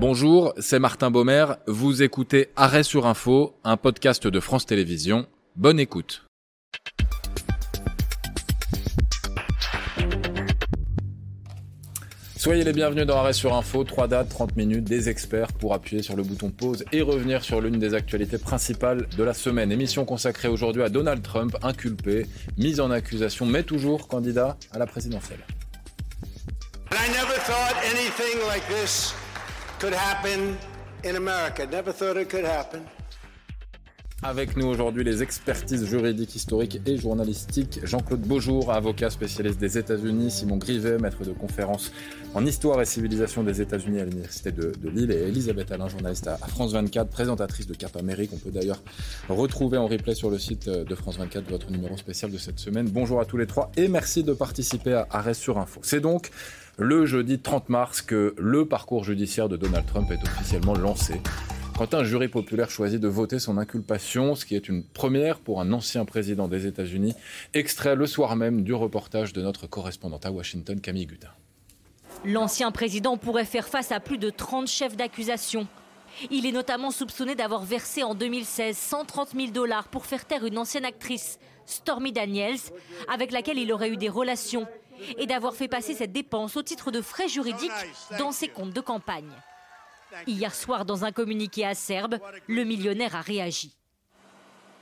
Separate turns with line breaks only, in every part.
Bonjour, c'est Martin Baumer. Vous écoutez Arrêt sur Info, un podcast de France Télévisions. Bonne écoute. Soyez les bienvenus dans Arrêt sur Info, 3 dates, 30 minutes, des experts pour appuyer sur le bouton pause et revenir sur l'une des actualités principales de la semaine. Émission consacrée aujourd'hui à Donald Trump, inculpé, mis en accusation, mais toujours candidat à la présidentielle. Could happen in America. Never thought it could happen. Avec nous aujourd'hui les expertises juridiques, historiques et journalistiques. Jean-Claude Beaujour, avocat spécialiste des États-Unis. Simon Grivet, maître de conférence en histoire et civilisation des États-Unis à l'Université de, Lille. Et Elisabeth Alain, journaliste à, France 24, présentatrice de Cap Amérique. On peut d'ailleurs retrouver en replay sur le site de France 24 votre numéro spécial de cette semaine. Bonjour à tous les trois et merci de participer à Arrêt sur Info. C'est donc le jeudi 30 mars que le parcours judiciaire de Donald Trump est officiellement lancé quand un jury populaire choisit de voter son inculpation, ce qui est une première pour un ancien président des États-Unis, extrait le soir même du reportage de notre correspondante à Washington, Camille Gutin.
L'ancien président pourrait faire face à plus de 30 chefs d'accusation. Il est notamment soupçonné d'avoir versé en 2016 130 000 dollars pour faire taire une ancienne actrice, Stormy Daniels, avec laquelle il aurait eu des relations, et d'avoir fait passer cette dépense au titre de frais juridiques dans ses comptes de campagne. Hier soir, dans un communiqué acerbe, le millionnaire a réagi.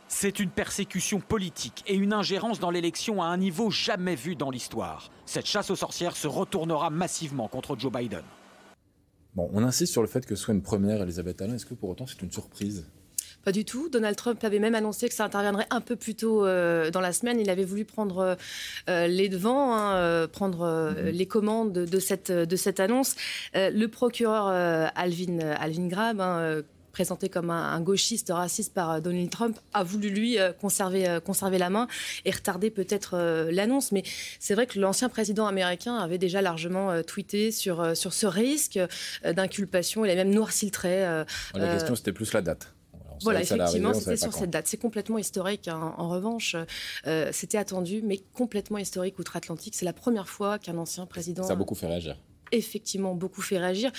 C'est une persécution politique et une ingérence dans l'élection à un niveau jamais vu dans l'histoire. Cette chasse aux sorcières se retournera massivement contre Joe Biden.
Bon, on insiste sur le fait que ce soit une première, Elisabeth Alain. Est-ce que pour autant c'est une surprise?
Pas du tout. Donald Trump avait même annoncé que ça interviendrait un peu plus tôt euh, dans la semaine. Il avait voulu prendre euh, les devants, hein, euh, prendre mm-hmm. les commandes de cette, de cette annonce. le procureur Alvin, Alvin Grab, hein, présenté comme un, gauchiste raciste par Donald Trump, a voulu lui conserver, conserver la main et retarder peut-être l'annonce. Mais c'est vrai que l'ancien président américain avait déjà largement tweeté sur, sur ce risque d'inculpation. Il a même noirci le trait.
La question, c'était plus la date.
Voilà, effectivement, c'était sur cette date. C'est complètement historique. Hein. En revanche, euh, c'était attendu, mais complètement historique outre-Atlantique. C'est la première fois qu'un ancien président.
Ça a beaucoup fait réagir.
Effectivement, beaucoup fait réagir.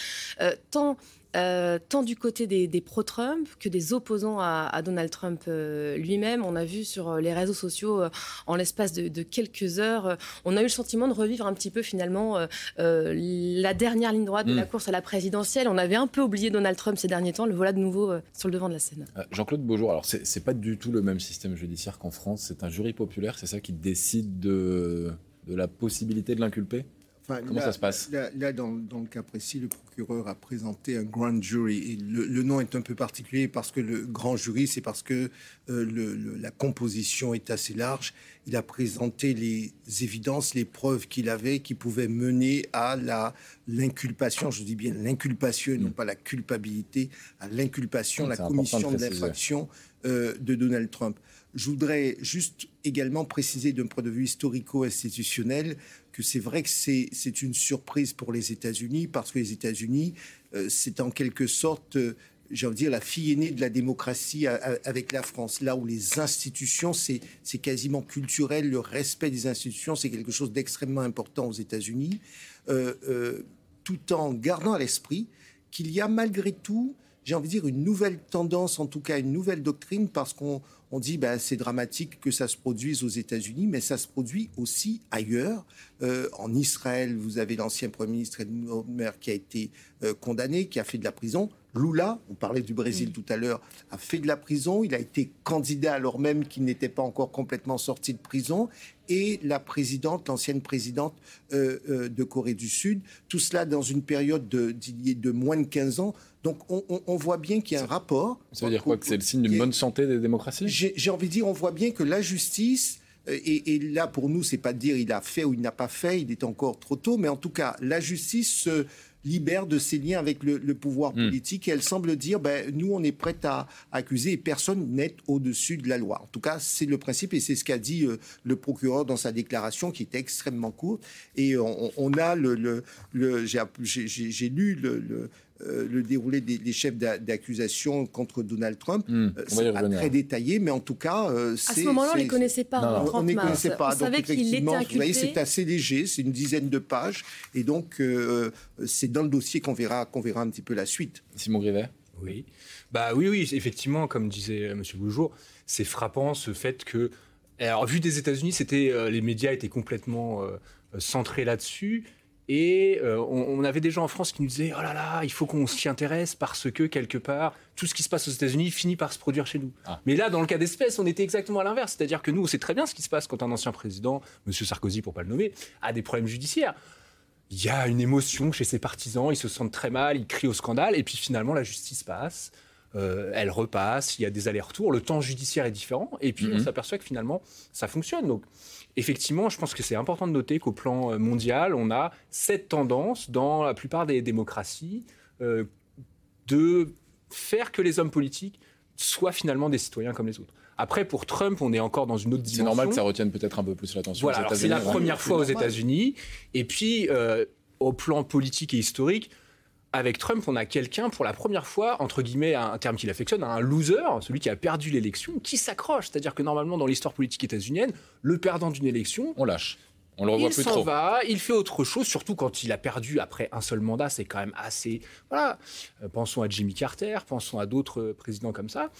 Euh, tant euh, tant du côté des, pro-Trump que des opposants à, Donald Trump euh, lui-même. On a vu sur les réseaux sociaux, en l'espace de, quelques heures, on a eu le sentiment de revivre un petit peu finalement la dernière ligne droite de la mm. course à la présidentielle. On avait un peu oublié Donald Trump ces derniers temps, le voilà de nouveau sur le devant de la scène.
Jean-Claude Beaujour, alors c'est pas du tout le même système judiciaire qu'en France, c'est un jury populaire, c'est ça qui décide de, de la possibilité de l'inculper? Comment ça se passe
Là, dans, le cas précis, le procureur a présenté un grand jury. Et le, nom est un peu particulier parce que le grand jury, c'est parce que euh, la composition est assez large. Il a présenté les évidences, les preuves qu'il avait qui pouvaient mener à la l'inculpation, je dis bien l'inculpation, non mm. pas la culpabilité, à l'inculpation, la commission de l'infraction euh, de Donald Trump. Je voudrais juste également préciser d'un point de vue historico-institutionnel que c'est vrai que c'est une surprise pour les États-Unis parce que les États-Unis, euh, c'est en quelque sorte, euh, j'ai envie de dire, la fille aînée de la démocratie avec la France, là où les institutions, c'est quasiment culturel, le respect des institutions, c'est quelque chose d'extrêmement important aux États-Unis, euh, tout en gardant à l'esprit qu'il y a malgré tout j'ai envie de dire, une nouvelle tendance, en tout cas une nouvelle doctrine, parce qu'on on dit ben, c'est dramatique que ça se produise aux États-Unis, mais ça se produit aussi ailleurs. Euh, en Israël, vous avez l'ancien Premier ministre Edmund Omer qui a été euh, condamné, qui a fait de la prison. Lula, on parlait du Brésil tout à l'heure, a fait de la prison. Il a été candidat alors même qu'il n'était pas encore complètement sorti de prison. Et la présidente, l'ancienne présidente euh, de Corée du Sud, tout cela dans une période de, de moins de 15 ans. Donc on, voit bien qu'il y a un rapport.
Ça veut dire quoi Que c'est le signe d'une bonne santé des démocraties?
J'ai envie de dire, on voit bien que la justice, euh, et, là pour nous, c'est pas de dire il a fait ou il n'a pas fait, il est encore trop tôt, mais en tout cas, la justice se libère de ses liens avec le, pouvoir hmm. politique et elle semble dire ben, nous, on est prêt à, accuser et personne n'est au-dessus de la loi. En tout cas, c'est le principe et c'est ce qu'a dit euh, le procureur dans sa déclaration qui était extrêmement courte. Et on, a le, le, le j'ai lu le euh, le déroulé des, chefs d'accusation contre Donald Trump. Hmm, euh, c'est pas très détaillé, mais en tout cas,
euh, à ce moment-là, on ne les connaissait pas.
on ne les connaissait pas. On donc, effectivement, vous voyez, c'est assez léger, c'est une dizaine de pages, et donc c'est dans le dossier qu'on verra, qu'on verra un petit peu la suite.
Simon Grivet
Oui. Bah oui, oui, effectivement, comme disait M. Boujour, c'est frappant ce fait que. Alors, vu des États-Unis, c'était les médias étaient complètement centrés là-dessus. Et euh, on, avait des gens en France qui nous disaient Oh là là, il faut qu'on s'y intéresse parce que quelque part, tout ce qui se passe aux États-Unis finit par se produire chez nous. Ah. Mais là, dans le cas d'espèce, on était exactement à l'inverse. C'est-à-dire que nous, on sait très bien ce qui se passe quand un ancien président, M. Sarkozy pour pas le nommer, a des problèmes judiciaires. Il y a une émotion chez ses partisans, ils se sentent très mal, ils crient au scandale, et puis finalement, la justice passe. Euh, elle repasse, il y a des allers-retours, le temps judiciaire est différent, et puis on mhm. s'aperçoit que finalement ça fonctionne. Donc effectivement, je pense que c'est important de noter qu'au plan euh, mondial, on a cette tendance dans la plupart des démocraties euh, de faire que les hommes politiques soient finalement des citoyens comme les autres. Après, pour Trump, on est encore dans une autre dimension.
C'est normal que ça retienne peut-être un peu plus l'attention.
Voilà, c'est la première fois aux États-Unis. Et puis, au plan politique et historique, avec Trump, on a quelqu'un pour la première fois, entre guillemets, un terme qu'il affectionne, un loser, celui qui a perdu l'élection, qui s'accroche. C'est-à-dire que normalement, dans l'histoire politique états-unienne, le perdant d'une élection,
on lâche. On le revoit
il
plus trop.
Il va, il fait autre chose, surtout quand il a perdu après un seul mandat, c'est quand même assez. Voilà. Euh, pensons à Jimmy Carter, pensons à d'autres présidents comme ça.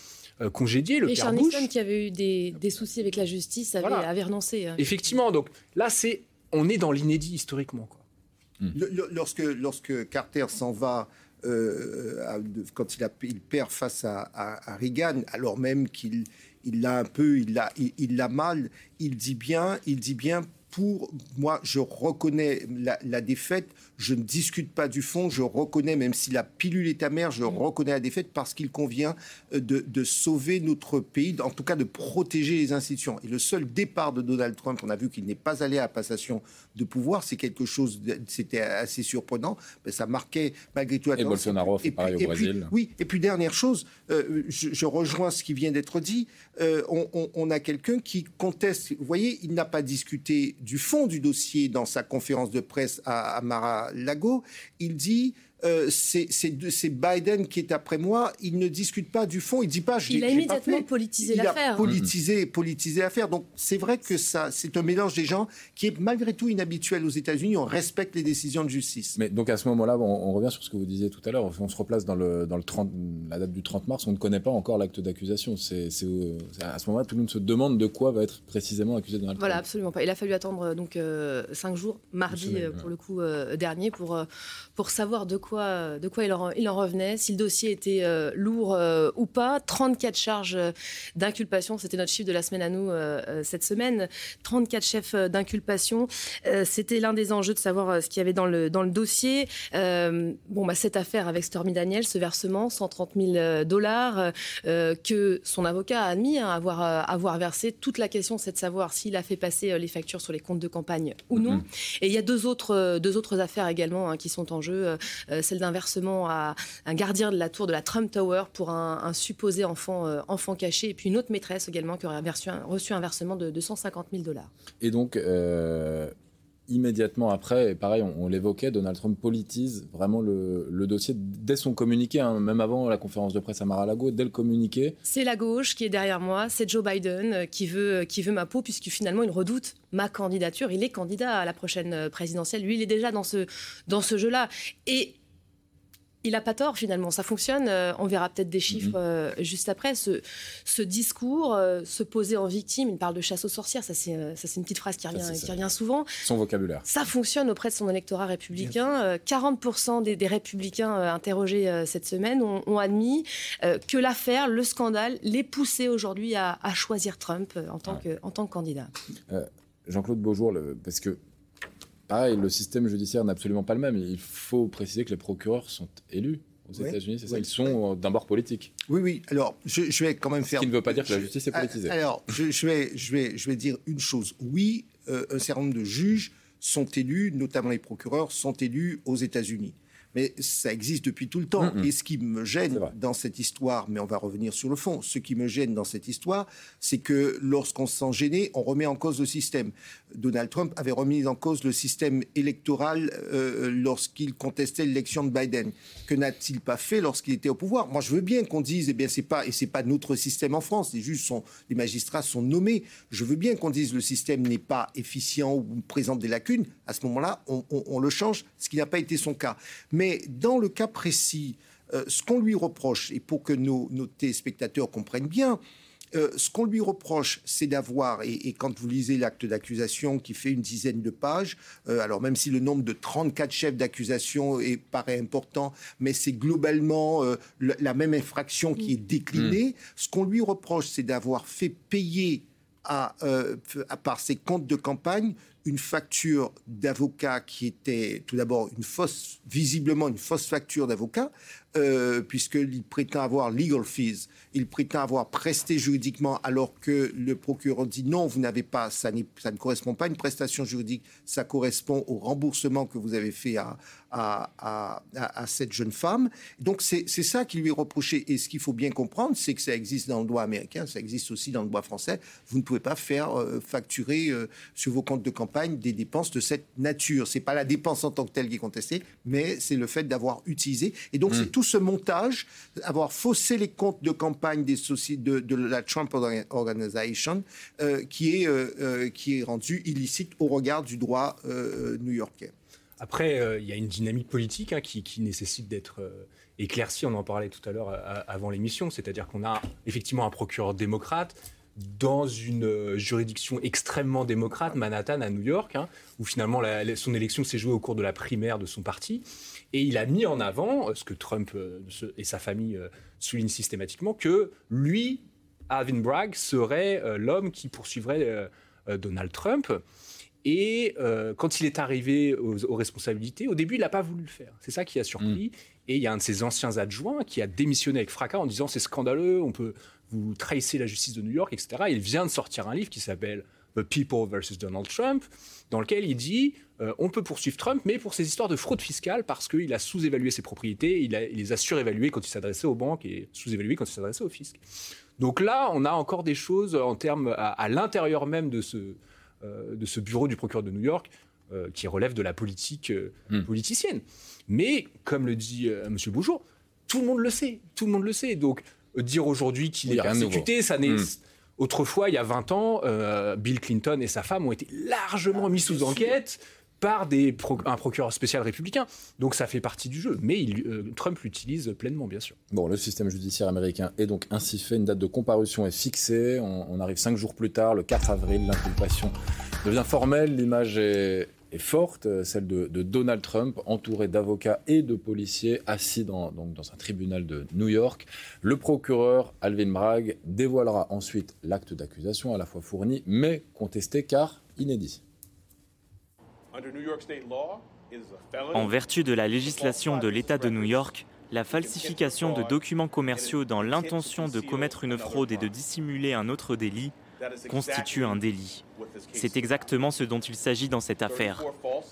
Euh, congédié, le
Et
père
Bush. qui avait eu des, soucis avec la justice avait, avait renoncé.
Hein. Effectivement, donc là, c'est on est dans l'inédit historiquement.
Hmm. lorsque, lorsque Carter s'en va, euh, quand il, perd face à, Reagan, alors même qu'il il l'a un peu, il l'a il, il mal, il dit bien, il dit bien pour moi, je reconnais la, défaite, je ne discute pas du fond, je reconnais, même si la pilule est amère, je reconnais la défaite parce qu'il convient euh, de, sauver notre pays, en tout cas de protéger les institutions. Et le seul départ de Donald Trump, on a vu qu'il n'est pas allé à la passation de pouvoir, c'est quelque chose, c'était assez surprenant, mais ça marquait malgré tout.
Et Bolsonaro, c'est pareil au Brésil.
oui, et puis dernière chose, euh, je, rejoins ce qui vient d'être dit, euh, on, a quelqu'un qui conteste, vous voyez, il n'a pas discuté du fond du dossier dans sa conférence de presse à, à Mar-a-Lago. Il dit euh, c'est Biden qui est après moi. Il ne discute pas du fond. Il dit pas.
Il a immédiatement politisé l'affaire.
Politisé, politisé l'affaire. Donc c'est vrai que ça, c'est un mélange des gens qui est malgré tout inhabituel aux États-Unis. On respecte les décisions de justice.
Mais donc à ce moment-là, on, revient sur ce que vous disiez tout à l'heure. On se replace dans le dans le 30, la date du 30 mars. On ne connaît pas encore l'acte d'accusation. C'est à ce moment-là, tout le monde se demande de quoi va être précisément accusé Donald Trump.
Voilà, absolument pas. Il a fallu attendre euh, donc euh, cinq jours, mardi pour le coup dernier, pour pour savoir de quoi de quoi il en, il en revenait, si le dossier était euh, lourd euh, ou pas. 34 charges euh, d'inculpation, c'était notre chiffre de la semaine à nous cette semaine. 34 chefs d'inculpation. c'était l'un des enjeux de savoir ce qu'il y avait dans le, dans le dossier. bon, bah, cette affaire avec Stormy Daniel, ce versement, 130 000 dollars, que son avocat a admis hein, avoir, avoir versé. Toute la question, c'est de savoir s'il a fait passer les factures sur les comptes de campagne ou non. Mm-hmm. Et il y a deux autres, deux autres affaires également hein, qui sont en jeu celle d'un versement à un gardien de la tour de la Trump Tower pour un, supposé enfant, euh, enfant caché, et puis une autre maîtresse également qui aurait reçu un, versement de 250 000 dollars.
Et donc, euh, immédiatement après, et pareil, on, l'évoquait, Donald Trump politise vraiment le, dossier dès son communiqué, hein, même avant la conférence de presse à Mar-a-Lago, dès le communiqué.
C'est la gauche qui est derrière moi, c'est Joe Biden euh, qui veut, qui veut ma peau, puisque finalement il redoute ma candidature. Il est candidat à la prochaine présidentielle. Lui, il est déjà dans ce, dans ce jeu-là. Et il n'a pas tort finalement, ça fonctionne. Euh, on verra peut-être des chiffres mhm. euh, juste après. Ce, ce discours, euh, se poser en victime, il parle de chasse aux sorcières, ça c'est une petite phrase qui revient, qui revient souvent.
Son vocabulaire.
Ça fonctionne auprès de son électorat républicain. 40% des, républicains interrogés cette semaine ont, admis que l'affaire, le scandale, les poussait aujourd'hui à, choisir Trump en tant, que, en tant que candidat.
Jean-Claude Beaujour, parce que pareil, le système judiciaire n'est absolument pas le même. Il faut préciser que les procureurs sont élus aux États-Unis, c'est ça Ils sont d'un bord politique.
Oui, oui. Alors, je, vais quand même faire.
Ce qui ne veut pas dire que la justice est politisée.
Alors, je, vais, je, vais, je vais dire une chose. Oui, euh, un certain nombre de juges sont élus, notamment les procureurs, sont élus aux États-Unis mais ça existe depuis tout le temps. Et ce qui me gêne dans cette histoire, mais on va revenir sur le fond, ce qui me gêne dans cette histoire, c'est que lorsqu'on se sent gêné, on remet en cause le système. Donald Trump avait remis en cause le système électoral euh, lorsqu'il contestait l'élection de Biden. Que n'a-t-il pas fait lorsqu'il était au pouvoir? Moi, je veux bien qu'on dise, eh bien, c'est pas et c'est pas notre système en France. Les juges sont, les magistrats sont nommés. Je veux bien qu'on dise le système n'est pas efficient ou présente des lacunes. À ce moment-là, on, on le change, ce qui n'a pas été son cas. Mais Mais dans le cas précis, ce qu'on lui reproche, et pour que nos, nos téléspectateurs comprennent bien, euh, ce qu'on lui reproche, c'est d'avoir, et, quand vous lisez l'acte d'accusation qui fait une dizaine de pages, euh, alors même si le nombre de 34 chefs d'accusation paraît important, mais c'est globalement euh, la même infraction qui est déclinée, mmh. ce qu'on lui reproche, c'est d'avoir fait payer à, par ses comptes de campagne une facture d'avocat qui était tout d'abord une fausse, visiblement une fausse facture d'avocat, euh, puisqu'il prétend avoir legal fees, il prétend avoir presté juridiquement, alors que le procureur dit non, vous n'avez pas, ça, ça, ne correspond pas à une prestation juridique, ça correspond au remboursement que vous avez fait à, à, à, cette jeune femme. Donc c'est ça qui lui est reproché. Et ce qu'il faut bien comprendre, c'est que ça existe dans le droit américain, ça existe aussi dans le droit français. Vous ne pouvez pas faire euh, facturer euh, sur vos comptes de campagne des dépenses de cette nature. C'est pas la dépense en tant que telle qui est contestée, mais c'est le fait d'avoir utilisé. Et donc c'est hmm. tout ce montage, avoir faussé les comptes de campagne des de, de la Trump Organization, euh, qui, est, qui est rendu illicite au regard du droit new-yorkais.
Après, euh, il y a une dynamique politique hein, qui, nécessite d'être euh, éclaircie. On en parlait tout à l'heure euh, avant l'émission. C'est-à-dire qu'on a effectivement un procureur démocrate dans une juridiction extrêmement démocrate, Manhattan à New York, hein, où finalement son élection s'est jouée au cours de la primaire de son parti. Et il a mis en avant, ce que Trump et sa famille soulignent systématiquement, que lui, Alvin Bragg, serait l'homme qui poursuivrait Donald Trump. Et euh, quand il est arrivé aux, responsabilités, au début, il n'a pas voulu le faire. C'est ça qui a surpris. Mm. Et il y a un de ses anciens adjoints qui a démissionné avec fracas en disant c'est scandaleux, on peut vous trahisser la justice de New York, etc. il vient de sortir un livre qui s'appelle People versus Donald Trump, dans lequel il dit euh, on peut poursuivre Trump, mais pour ces histoires de fraude fiscale, parce qu'il a sous-évalué ses propriétés, il, les a surévaluées quand il s'adressait aux banques et sous-évaluées quand il s'adressait au fisc. Donc là, on a encore des choses en termes à l'intérieur même de ce, euh, de ce bureau du procureur de New York euh, qui relève de la politique euh, hmm. politicienne. Mais, comme le dit M. Beaujour, tout le monde le sait. Tout le monde le sait. Donc, dire aujourd'hui qu'il est persécuté, ça n'est. Hmm. Autrefois, il y a 20 ans, Bill Clinton et sa femme ont été largement mis sous enquête par des un procureur spécial républicain. Donc ça fait partie du jeu. Mais il, Trump l'utilise pleinement, bien sûr.
Bon, le système judiciaire américain est donc ainsi fait. Une date de comparution est fixée. On, arrive cinq jours plus tard, le 4 avril. L'inculpation devient formelle. L'image est, forte, celle de, Donald Trump, entouré d'avocats et de policiers, assis dans, donc dans un tribunal de New York. Le procureur Alvin Bragg dévoilera ensuite l'acte d'accusation, à la fois fourni mais contesté car inédit.
En vertu de la législation de l'État de New York, la falsification de documents commerciaux dans l'intention de commettre une fraude et de dissimuler un autre délit constitue un délit. C'est exactement ce dont il s'agit dans cette affaire.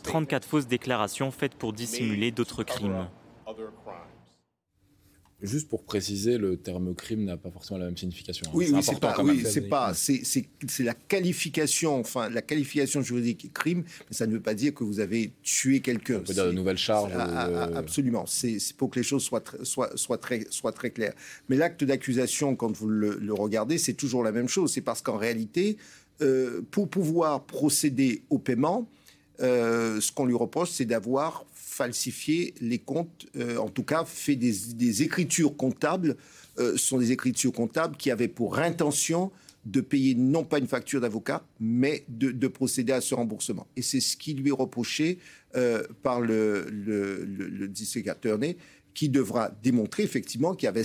34 fausses déclarations faites pour dissimuler d'autres crimes.
Juste pour préciser, le terme crime n'a pas forcément la même signification. Hein.
Oui, oui c'est pas, oui, c'est pas, c'est la qualification, enfin la qualification juridique crime, mais ça ne veut pas dire que vous avez tué quelqu'un. On
peut dire de nouvelles charges.
Ah, ah, ah, absolument, c'est pour que les choses soient, soient, soient très, soient très claires. Mais l'acte d'accusation, quand vous le, regardez, c'est toujours la même chose. C'est parce qu'en réalité, euh, pour pouvoir procéder au paiement, euh, ce qu'on lui reproche, c'est d'avoir falsifié les comptes, euh, en tout cas fait des, écritures comptables, euh, sont des écritures comptables qui avaient pour intention de payer non pas une facture d'avocat, mais de, procéder à ce remboursement. Et c'est ce qui lui est reproché par le, le, le, le qui devra démontrer effectivement qu'il y avait,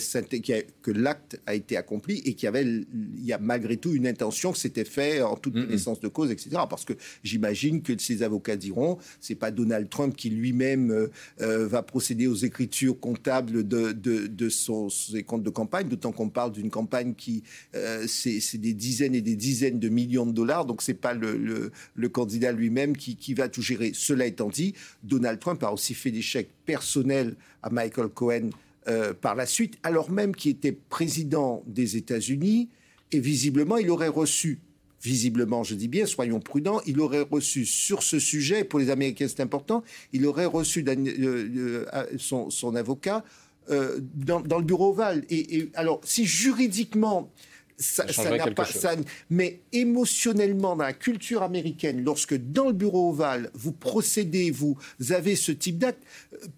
que l'acte a été accompli et qu'il y avait il y a malgré tout une intention que c'était fait en toute connaissance de cause, etc. Parce que j'imagine que ces avocats diront, c'est pas Donald Trump qui lui-même euh, euh, va procéder aux écritures comptables de, de, de son, ses comptes de campagne, d'autant qu'on parle d'une campagne qui euh, c'est des dizaines et des dizaines de millions de dollars, donc c'est pas le, le, le candidat lui-même qui, qui va tout gérer. Cela étant dit, Donald Trump a aussi fait des chèques personnels à Michael Cohen euh, par la suite, alors même qu'il était président des États-Unis, et visiblement, il aurait reçu, visiblement, je dis bien, soyons prudents, il aurait reçu sur ce sujet, pour les Américains c'est important, il aurait reçu euh, euh, son, avocat dans, le bureau ovale. Et, alors, si juridiquement, ça, n'a pas, ça, mais émotionnellement, dans la culture américaine, lorsque dans le bureau ovale, vous procédez, vous avez ce type d'acte,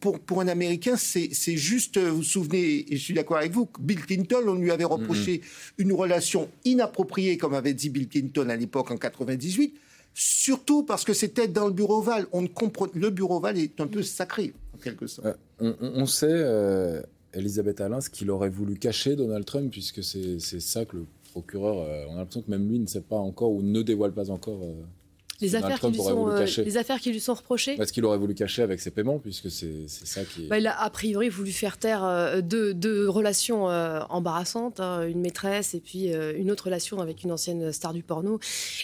pour, pour un Américain, c'est juste, vous vous souvenez, et je suis d'accord avec vous, Bill Clinton, on lui avait reproché une relation inappropriée, comme avait dit Bill Clinton à l'époque en 98, surtout parce que c'était dans le bureau ovale. On ne comprend, le bureau ovale est un peu sacré, en quelque sorte.
Euh, on, sait... Euh, Elisabeth Alain ce qu'il aurait voulu cacher Donald Trump, puisque c'est ça que le procureur, euh, on a l'impression que même lui ne sait pas encore ou ne dévoile pas encore euh,
les affaires, qui lui sont, euh, les affaires qui lui sont reprochées.
Est-ce qu'il aurait voulu cacher avec ses paiements, puisque c'est ça qui.
Bah, il a a priori voulu faire taire euh, deux, relations euh, embarrassantes, hein, une maîtresse et puis une autre relation avec une ancienne star du porno,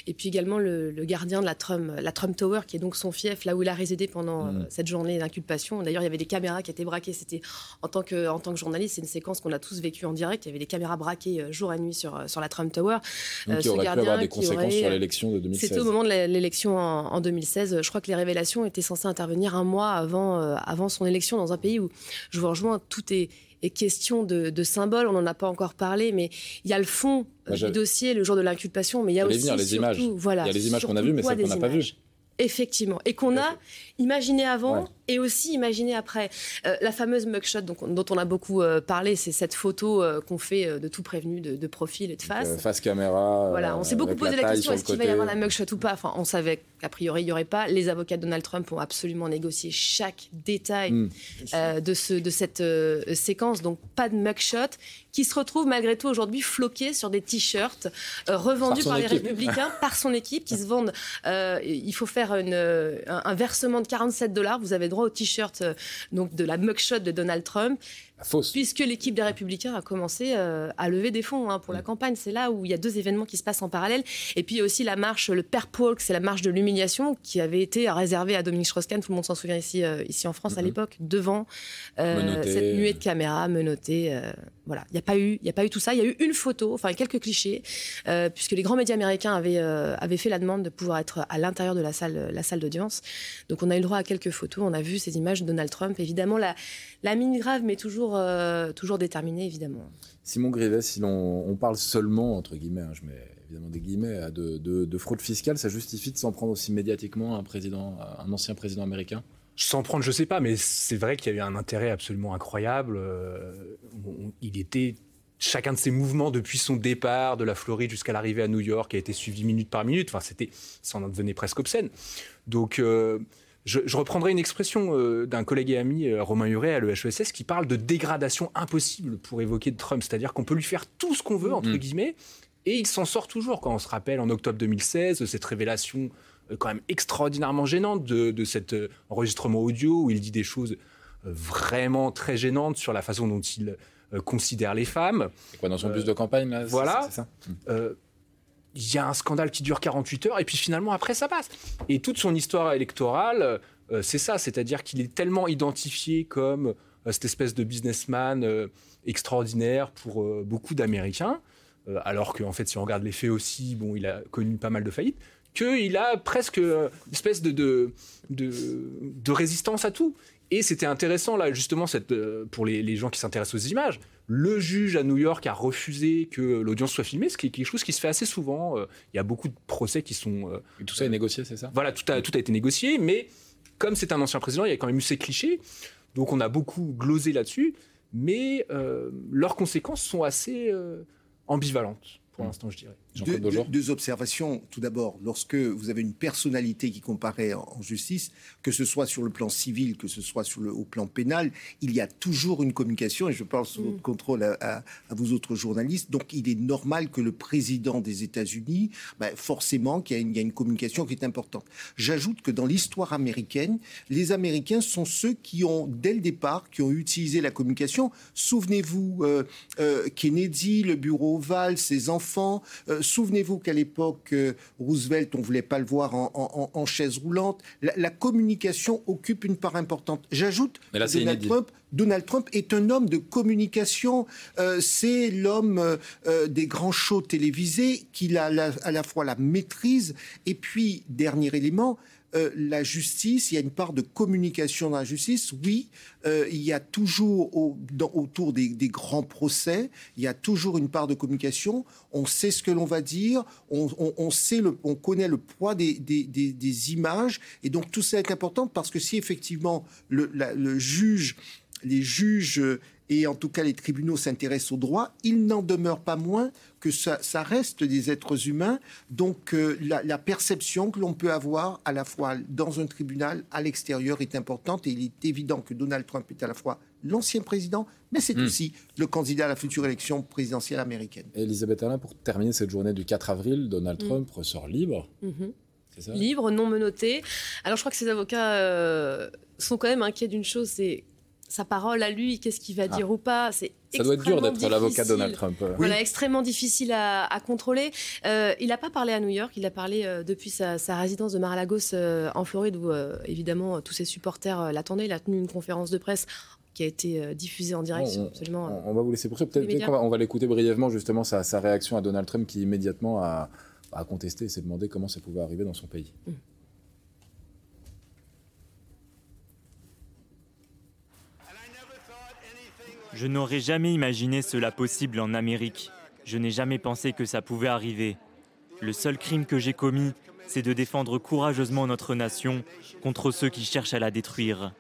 et puis également le, gardien de la Trump, la Trump Tower, qui est donc son fief, là où il a résidé pendant mm. cette journée d'inculpation. D'ailleurs, il y avait des caméras qui étaient braquées. C'était en tant que en tant que journaliste, c'est une séquence qu'on a tous vécue en direct. Il y avait des caméras braquées jour et nuit sur sur la Trump Tower.
Donc, qui aurait pu avoir des conséquences sur l'élection de 2016.
C'était au moment de l'élection en, 2016. Je crois que les révélations étaient censées intervenir un mois avant, euh, avant son élection dans un pays où, je vous rejoins, tout est, question de, symboles. On n'en a pas encore parlé, mais il y a le fond du dossier le jour de l'inculpation, mais il y a aussi
les images. Voilà, il y a les images qu'on a vues, mais celles qu'on n'a pas vues.
Effectivement. Et qu'on a imaginé avant et aussi imaginé après. Euh, la fameuse mugshot dont on a beaucoup euh, parlé, c'est cette photo euh, qu'on fait de tout prévenu, de, profil et de face.
face caméra.
Voilà, on s'est beaucoup posé la, question est-ce qu'il va y avoir la mugshot ou pas? Enfin, on savait qu'a priori il n'y aurait pas. Les avocats de Donald Trump ont absolument négocié chaque détail hmm. de, ce, de cette séquence, donc pas de mugshot qui se retrouve malgré tout aujourd'hui floqué sur des t-shirts revendus par, les républicains, par son équipe, qui se vendent. il faut faire une, un, versement de 47 dollars. Vous avez droit t-shirt donc de la mugshot de Donald Trump. Puisque l'équipe des Républicains a commencé euh, à lever des fonds hein, pour la mm. campagne. C'est là où il y a deux événements qui se passent en parallèle. Et puis il y a aussi la marche, le Walk, c'est la marche de l'humiliation qui avait été réservée à Dominique Strauss-Kahn, tout le monde s'en souvient ici, euh, ici en France à l'époque, devant euh, cette nuée de caméras menottées. voilà, il n'y a, pas eu, y a pas eu tout ça. Il y a eu une photo, enfin quelques clichés, puisque les grands médias américains avaient, avaient fait la demande de pouvoir être à l'intérieur de la salle, la salle d'audience. Donc on a eu le droit à quelques photos. On a vu ces images de Donald Trump. Évidemment, la, la mine grave, mais toujours, euh, toujours déterminée, évidemment.
Simon Grivet, si l'on on parle seulement, entre guillemets, hein, je mets évidemment des guillemets, de, de, fraude fiscale, ça justifie de s'en prendre aussi médiatiquement à un, président, un ancien président américain?
S'en prendre, je sais pas, mais c'est vrai qu'il y a eu un intérêt absolument incroyable. Euh, il était chacun de ses mouvements depuis son départ de la Floride jusqu'à l'arrivée à New York a été suivi minute par minute. Enfin, c'était, ça en devenait presque obscène. Donc, euh, je, reprendrai une expression euh, d'un collègue et ami, euh, Romain Huret, à l'EHESS, qui parle de dégradation impossible pour évoquer Trump. C'est-à-dire qu'on peut lui faire tout ce qu'on veut, entre mm. guillemets, et il s'en sort toujours. Quand on se rappelle en octobre 2016, cette révélation euh, quand même extraordinairement gênante de, cet enregistrement audio où il dit des choses vraiment très gênantes sur la façon dont il considère les femmes.
Quoi, dans son bus de campagne, là
Voilà. C'est ça? Il y a un scandale qui dure 48 heures et puis finalement après ça passe. Et toute son histoire électorale, euh, c'est ça, c'est-à-dire qu'il est tellement identifié comme euh, cette espèce de businessman euh, extraordinaire pour beaucoup d'Américains, alors qu'en fait si on regarde les faits aussi, bon, il a connu pas mal de faillites, qu'il a presque une espèce de, résistance à tout. Et c'était intéressant là justement pour les gens qui s'intéressent aux images le juge à New York a refusé que l'audience soit filmée, ce qui est quelque chose qui se fait assez souvent. Euh, il y a beaucoup de procès qui sont.
Euh, tout ça est négocié, c'est ça?
Voilà, tout a, tout a été négocié, mais comme c'est un ancien président, il y a quand même eu ces clichés. Donc on a beaucoup glosé là-dessus, mais euh, leurs conséquences sont assez ambivalentes pour mmh. l'instant, je dirais.
Deux, observations. Tout d'abord, lorsque vous avez une personnalité qui comparaît en, justice, que ce soit sur le plan civil, que ce soit sur le, au plan pénal, il y a toujours une communication, et je parle sous votre mm. contrôle à, vous autres journalistes. Donc, il est normal que le président des États-Unis, ben, forcément, qu'il y, a une communication qui est importante. J'ajoute que dans l'histoire américaine, les Américains sont ceux qui ont, dès le départ, qui ont utilisé la communication. Souvenez-vous, euh, euh, Kennedy, le bureau ovale, ses enfants. Euh, Souvenez-vous qu'à l'époque, euh, Roosevelt, on ne voulait pas le voir en, chaise roulante. La, communication occupe une part importante. J'ajoute Donald Trump, Donald Trump est un homme de communication. Euh, c'est l'homme des grands shows télévisés qu'il a à la fois la maîtrise et puis, dernier élément, euh, la justice, il y a une part de communication dans la justice. Oui, euh, il y a toujours autour des, grands procès, il y a toujours une part de communication. On sait ce que l'on va dire, on, sait on connaît le poids des, images, et donc tout ça est important parce que si effectivement le, juge, les juges et en tout cas les tribunaux s'intéressent au droit, il n'en demeure pas moins que ça, reste des êtres humains. Donc euh, la, perception que l'on peut avoir à la fois dans un tribunal, à l'extérieur, est importante. Et il est évident que Donald Trump est à la fois l'ancien président, mais c'est hmm. aussi le candidat à la future élection présidentielle américaine.
Elisabeth Alain, pour terminer cette journée du 4 avril, Donald hmm. Trump ressort libre.
Mhm. Libre, non menotté. Alors je crois que ses avocats euh, sont quand même inquiets d'une chose, c'est sa parole à lui, qu'est-ce qu'il va ah. dire ou pas. C'est
ça doit être dur d'être l'avocat de Donald Trump.
Voilà, extrêmement difficile à, contrôler. Euh, il n'a pas parlé à New York, il a parlé euh, depuis sa, résidence de Mar-a-Lagos euh, en Floride, où évidemment tous ses supporters l'attendaient. Il a tenu une conférence de presse qui a été diffusée en direct.
On,
absolument,
on, va vous laisser pour ça. Peut-être qu'on va, on va l'écouter brièvement, justement, sa, réaction à Donald Trump, qui immédiatement a, contesté et s'est demandé comment ça pouvait arriver dans son pays. Mm.
Je n'aurais jamais imaginé cela possible en Amérique. Je n'ai jamais pensé que ça pouvait arriver. Le seul crime que j'ai commis, c'est de défendre courageusement notre nation contre ceux qui cherchent à la détruire.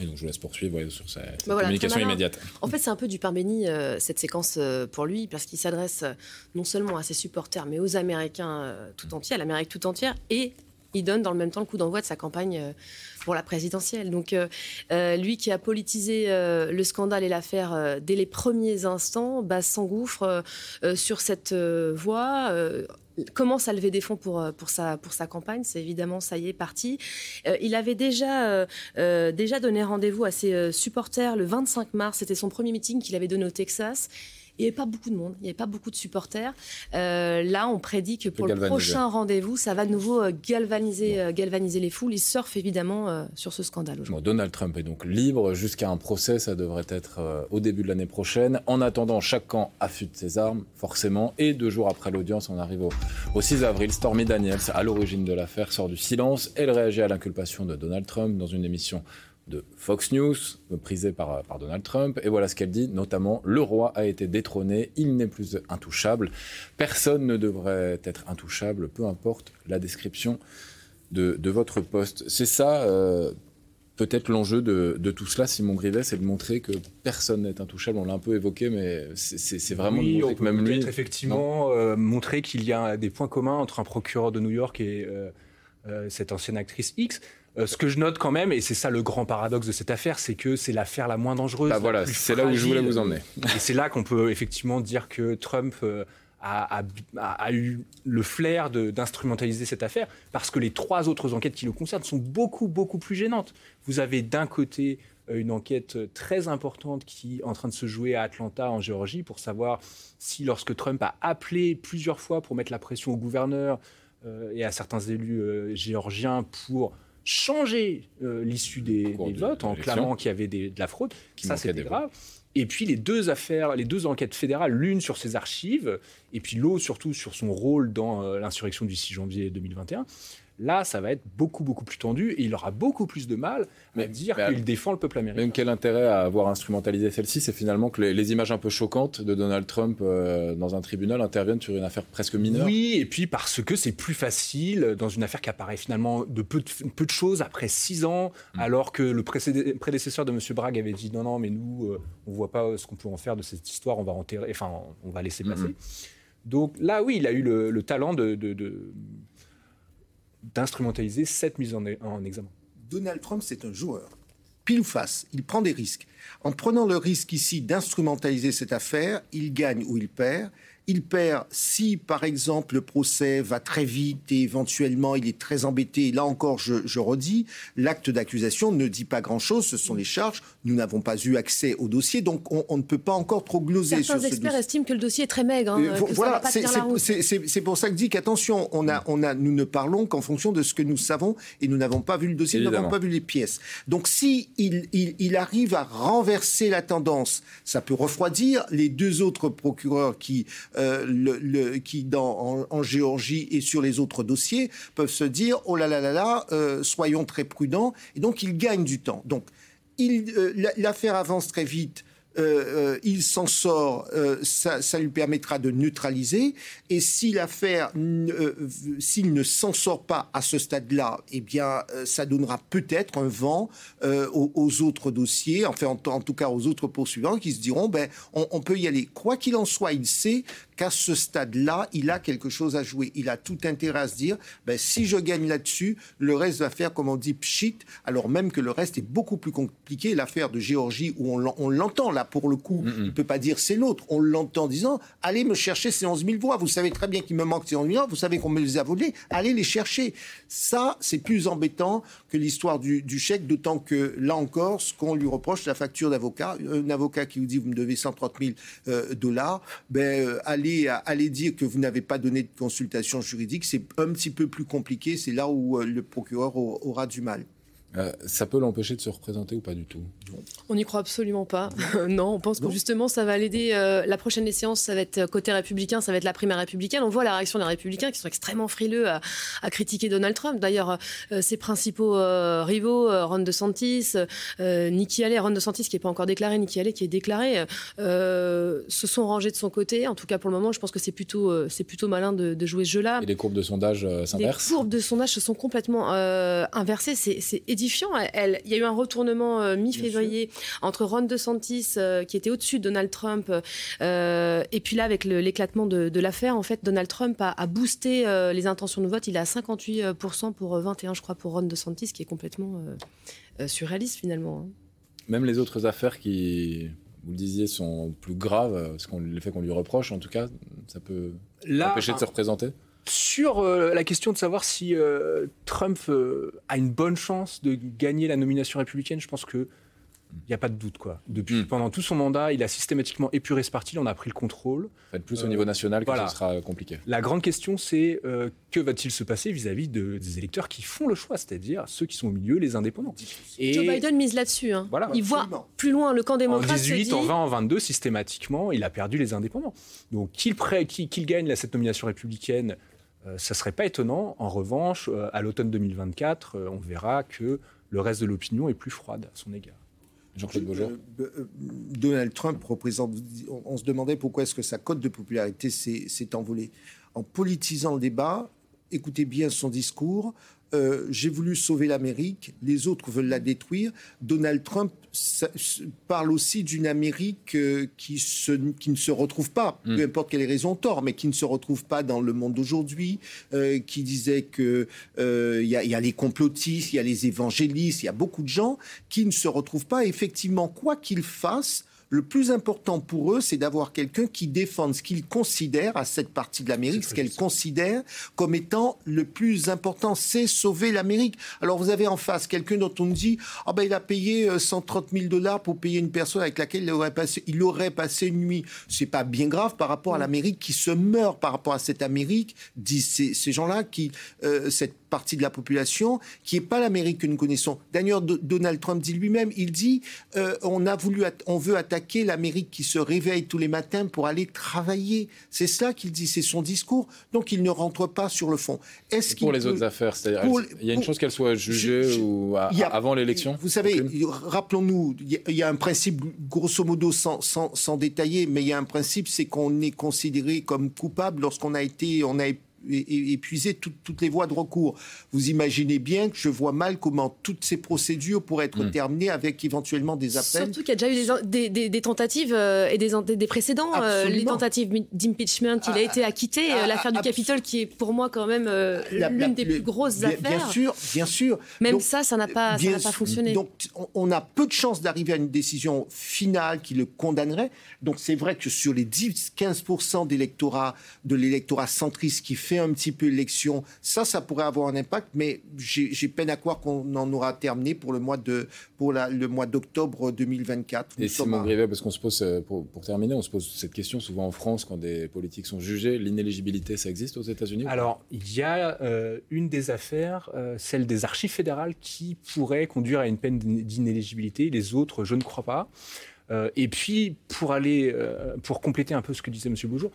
Et donc je vous laisse poursuivre sur sa, bah communication immédiate.
En fait, c'est un peu du pain béni, euh, cette séquence euh, pour lui, parce qu'il s'adresse euh, non seulement à ses supporters, mais aux Américains tout entiers, à l'Amérique tout entière, et il donne dans le même temps le coup d'envoi de sa campagne euh, pour la présidentielle. Donc euh, euh, lui qui a politisé le scandale et l'affaire dès les premiers instants, bah, s'engouffre sur cette voie commence à lever des fonds pour, pour, sa, pour sa campagne? C'est évidemment, ça y est, parti. il avait déjà, déjà donné rendez-vous à ses supporters le 25 mars. C'était son premier meeting qu'il avait donné au Texas. Il n'y avait pas beaucoup de monde, il n'y avait pas beaucoup de supporters. Euh, là, on prédit que pour le prochain rendez-vous, ça va de nouveau euh, galvaniser, euh, galvaniser les foules. Ils surfent évidemment sur ce scandale.
Donald Trump est donc libre jusqu'à un procès, ça devrait être au début de l'année prochaine. En attendant, chaque camp affûte ses armes, forcément. Et deux jours après l'audience, on arrive au, 6 avril. Stormy Daniels, à l'origine de l'affaire, sort du silence. Elle réagit à l'inculpation de Donald Trump dans une émission de Fox News, prisée par, par Donald Trump. Et voilà ce qu'elle dit, notamment, le roi a été détrôné, il n'est plus intouchable. Personne ne devrait être intouchable, peu importe la description de, votre poste. C'est ça, euh, peut-être l'enjeu de, tout cela, Simon Grivet, c'est de montrer que personne n'est intouchable. On l'a un peu évoqué, mais c'est vraiment
oui, de montrer que même lui... effectivement euh, montrer qu'il y a des points communs entre un procureur de New York et euh, cette ancienne actrice X. Euh, ce que je note quand même, et c'est ça le grand paradoxe de cette affaire, c'est que c'est l'affaire la moins dangereuse.
Bah voilà, c'est là où je voulais vous emmener.
et c'est là qu'on peut effectivement dire que Trump euh, a, eu le flair d'instrumentaliser cette affaire, parce que les trois autres enquêtes qui le concernent sont beaucoup, beaucoup plus gênantes. Vous avez d'un côté euh, une enquête très importante qui est en train de se jouer à Atlanta, en Géorgie, pour savoir si lorsque Trump a appelé plusieurs fois pour mettre la pression au gouverneur et à certains élus géorgiens pour changer euh, l'issue des, votes en clamant qu'il y avait de la fraude. Qui ça, c'était grave. Et puis les deux affaires, les deux enquêtes fédérales, l'une sur ses archives, et puis l'autre surtout sur son rôle dans euh, l'insurrection du 6 janvier 2021. Là, ça va être beaucoup, beaucoup plus tendu et il aura beaucoup plus de mal à dire qu'il défend le peuple américain.
Même quel intérêt à avoir instrumentalisé celle-ci? C'est finalement que les, images un peu choquantes de Donald Trump euh, dans un tribunal interviennent sur une affaire presque mineure.
Oui, et puis parce que c'est plus facile dans une affaire qui apparaît finalement de peu de, peu de choses après six ans, mm. alors que le prédécesseur de M. Bragg avait dit non, non, mais nous, on euh, on voit pas ce qu'on peut en faire de cette histoire, on va enterrer, enfin, on va laisser passer. Donc là, oui, il a eu le, talent de d'instrumentaliser cette mise en, en examen.
Donald Trump, c'est un joueur. Pile ou face, il prend des risques. En prenant le risque ici d'instrumentaliser cette affaire, il gagne ou il perd. Il perd si, par exemple, le procès va très vite et éventuellement il est très embêté. Là encore, je, redis, l'acte d'accusation ne dit pas grand-chose, ce sont les charges. Nous n'avons pas eu accès au dossier, donc on, ne peut pas encore trop gloser
Certains sur experts estiment que le dossier est très maigre. Hein,
euh, voilà, c'est pour ça que je dis qu'attention, on a, on a, nous ne parlons qu'en fonction de ce que nous savons et nous n'avons pas vu le dossier, nous n'avons pas vu les pièces. Donc si il, il arrive à renverser la tendance, ça peut refroidir les deux autres procureurs qui le, qui en, Géorgie et sur les autres dossiers peuvent se dire oh là là là là, soyons très prudents. Et donc ils gagnent du temps. Donc l'affaire avance très vite. Euh, euh, il s'en sort, euh, ça, lui permettra de neutraliser. Et si l'affaire, s'il ne s'en sort pas à ce stade-là, eh bien, ça donnera peut-être un vent aux, autres dossiers, enfin, en, en, tout cas aux autres poursuivants, qui se diront, ben, on, on peut y aller. Quoi qu'il en soit, il sait qu'à ce stade-là, il a quelque chose à jouer. Il a tout intérêt à se dire, ben, si je gagne là-dessus, le reste va faire, comme on dit, pchit, alors même que le reste est beaucoup plus compliqué. L'affaire de Géorgie, où on l'entend là, pour le coup, il ne peut pas dire c'est l'autre. On l'entend disant, allez me chercher ces 11 000 voix. Vous savez très bien qu'il me manque ces 11 000 voix. Vous savez qu'on me les a volées. Allez les chercher. Ça, c'est plus embêtant que l'histoire du, chèque, d'autant que là encore, ce qu'on lui reproche, la facture d'avocat. Un avocat qui vous dit, vous me devez 130 000 euh, dollars, ben, euh, allez allez, dire que vous n'avez pas donné de consultation juridique, c'est un petit peu plus compliqué. C'est là où euh, le procureur aura du mal.
Euh, ça peut l'empêcher de se représenter ou pas du tout?
On n'y croit absolument pas. non, on pense que justement, ça va l'aider. Euh, la prochaine séance, ça va être côté républicain, ça va être la primaire républicaine. On voit la réaction des républicains qui sont extrêmement frileux à, critiquer Donald Trump. D'ailleurs, euh, ses principaux rivaux, Ron DeSantis, Nikki Haley, Ron DeSantis qui n'est pas encore déclaré, Nikki Haley qui est déclaré, se sont rangés de son côté. En tout cas, pour le moment, je pense que c'est plutôt, c'est plutôt malin de, jouer ce jeu-là.
Et les courbes de sondage s'inversent
Les courbes de sondage se sont complètement inversées. C'est il y a eu un retournement euh, mi-février entre Ron DeSantis, euh, qui était au-dessus de Donald Trump, euh, et puis là, avec l'éclatement de, l'affaire, en fait, Donald Trump a, boosté les intentions de vote. Il est à 58% pour 21, je crois, pour Ron DeSantis, qui est complètement surréaliste finalement. Hein.
Même les autres affaires qui, vous le disiez, sont plus graves, ce qu'on, les faits qu'on lui reproche, en tout cas, ça peut l'empêcher de se représenter?
Sur euh, la question de savoir si euh, Trump euh, a une bonne chance de gagner la nomination républicaine, je pense que il n'y a pas de doute. Quoi. Depuis, hmm. Pendant tout son mandat, il a systématiquement épuré ce parti, il en a pris le contrôle.
Faites plus au niveau national que ce sera compliqué.
La grande question, c'est que va-t-il se passer vis-à-vis des électeurs qui font le choix, c'est-à-dire ceux qui sont au milieu, les indépendants.
Et Joe Biden mise là-dessus. Hein. il voit plus loin le camp démocrate.
En 18, en 20, en 22, systématiquement, il a perdu les indépendants. Donc qu'il gagne cette nomination républicaine, ça ne serait pas étonnant. En revanche, euh, à l'automne 2024, euh, on verra que le reste de l'opinion est plus froide à son égard.
Jean-Claude Beaujour.
Donald Trump représente. On, se demandait pourquoi est-ce que sa cote de popularité s'est envolée. En politisant le débat, écoutez bien son discours. Euh, j'ai voulu sauver l'Amérique, les autres veulent la détruire. Donald Trump parle aussi d'une Amérique euh, qui, ne se retrouve pas, mm. peu importe quelle raison tort, mais qui ne se retrouve pas dans le monde d'aujourd'hui, euh, qui disait qu'il y, y, a les complotistes, il y a les évangélistes, il y a beaucoup de gens qui ne se retrouvent pas. Effectivement, quoi qu'ils fassent, le plus important pour eux, c'est d'avoir quelqu'un qui défende ce qu'ils considèrent à cette partie de l'Amérique, ce qu'elle considère comme étant le plus important, c'est sauver l'Amérique. Alors vous avez en face quelqu'un dont on dit, ah ben il a payé 130 euh, 000 dollars pour payer une personne avec laquelle il aurait passé, il aurait passé une nuit. C'est pas bien grave par rapport à l'Amérique qui se meurt par rapport à cette Amérique, disent ces, gens-là qui, euh, cette partie de la population qui n'est pas l'Amérique que nous connaissons. D'ailleurs, Donald Trump dit lui-même, il dit, euh, on a voulu, on veut attaquer l'Amérique qui se réveille tous les matins pour aller travailler. C'est ça qu'il dit, c'est son discours. Donc il ne rentre pas sur le fond.
Est-ce pour les autres affaires, c'est-à-dire, il y a une chose qu'elle soit jugée ou avant l'élection.
Vous savez, rappelons-nous, il y a un principe, grosso modo, sans, sans, sans détailler, mais il y a un principe, c'est qu'on est considéré comme coupable lorsqu'on a été, on a épuiser toutes les voies de recours. Vous imaginez bien que je vois mal comment toutes ces procédures pourraient être hmm. terminées avec éventuellement des appels.
Surtout qu'il y a déjà eu des, tentatives euh, et des, des précédents. Euh, les tentatives d'impeachment, il a ah, été acquitté. Ah, L'affaire du Capitole, qui est pour moi quand même euh, l'une des plus grosses affaires.
Bien sûr, bien sûr.
Même ça, ça n'a pas, pas fonctionné.
Donc, on a peu de chances d'arriver à une décision finale qui le condamnerait. Donc, c'est vrai que sur les 10-15% d'électorat, de l'électorat centriste qui fait un petit peu l'élection, ça, ça pourrait avoir un impact, mais j'ai peine à croire qu'on en aura terminé pour le mois de pour la, le mois d'octobre 2024.
Et Simon Grivet, parce qu'on se pose euh, pour, pour, terminer, on se pose cette question souvent en France quand des politiques sont jugés, l'inéligibilité, ça existe aux États-Unis
Alors, il y a euh, une des affaires, euh, celle des archives fédérales, qui pourrait conduire à une peine d'inéligibilité. Les autres, je ne crois pas. et puis, pour aller, pour compléter un peu ce que disait M. Beaujour,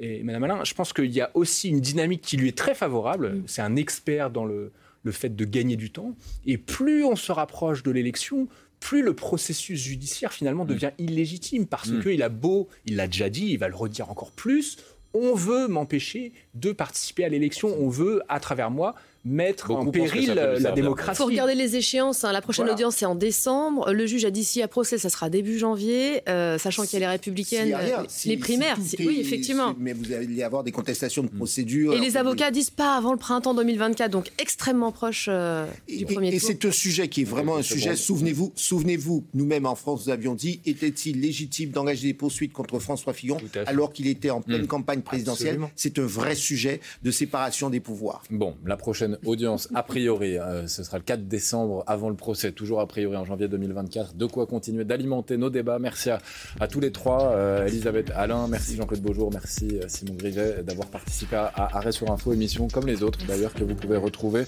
et Madame Alain, je pense qu'il y a aussi une dynamique qui lui est très favorable.
Mm.
C'est un expert dans le, le fait de gagner du temps. Et plus on se rapproche de l'élection, plus le processus judiciaire finalement devient illégitime parce
Mm.
qu'il a beau, il l'a déjà dit, il va le redire encore plus. On veut m'empêcher de participer à l'élection. On veut, à travers moi, mettre
Beaucoup
en péril la
servir.
Il
démocratie.
faut regarder les échéances. hein. La prochaine
Voilà.
audience, c'est en décembre. Le juge a dit si à procès, ça sera début janvier, euh, sachant qu'il y a les républicaines,
S'il y a rien,
euh,
si-
les
si
primaires. si-
est-
oui, effectivement.
Mais vous allez y avoir des contestations
Mm.
de procédure.
Et les avocats disent pas avant le printemps 2024, donc extrêmement proche euh,
Et,
du premier
et
tour.
c'est un sujet qui est vraiment un sujet. Souvenez-vous, souvenez-vous, nous-mêmes en France, nous avions dit était-il légitime d'engager des poursuites contre François Fillon alors qu'il était en pleine
Mm.
campagne présidentielle? C'est un vrai sujet de séparation des pouvoirs.
Bon, la prochaine audience, a priori, euh, ce sera le 4 décembre avant le procès, toujours a priori en janvier 2024. De quoi continuer d'alimenter nos débats. Merci à, à tous les trois. Euh, Elisabeth Alain, merci Jean-Claude Beaujour, merci euh, Simon Grivet d'avoir participé à, à Arrêt sur Info, émission comme les autres d'ailleurs que vous pouvez retrouver,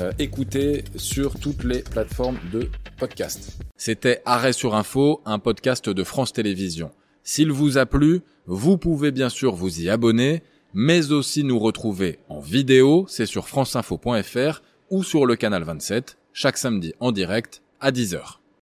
euh, écouter sur toutes les plateformes de podcast. C'était Arrêt sur Info, un podcast de France Télévisions. S'il vous a plu, vous pouvez bien sûr vous y abonner, mais aussi nous retrouver en vidéo, c'est sur franceinfo.fr ou sur le canal 27, chaque samedi en direct à 10h.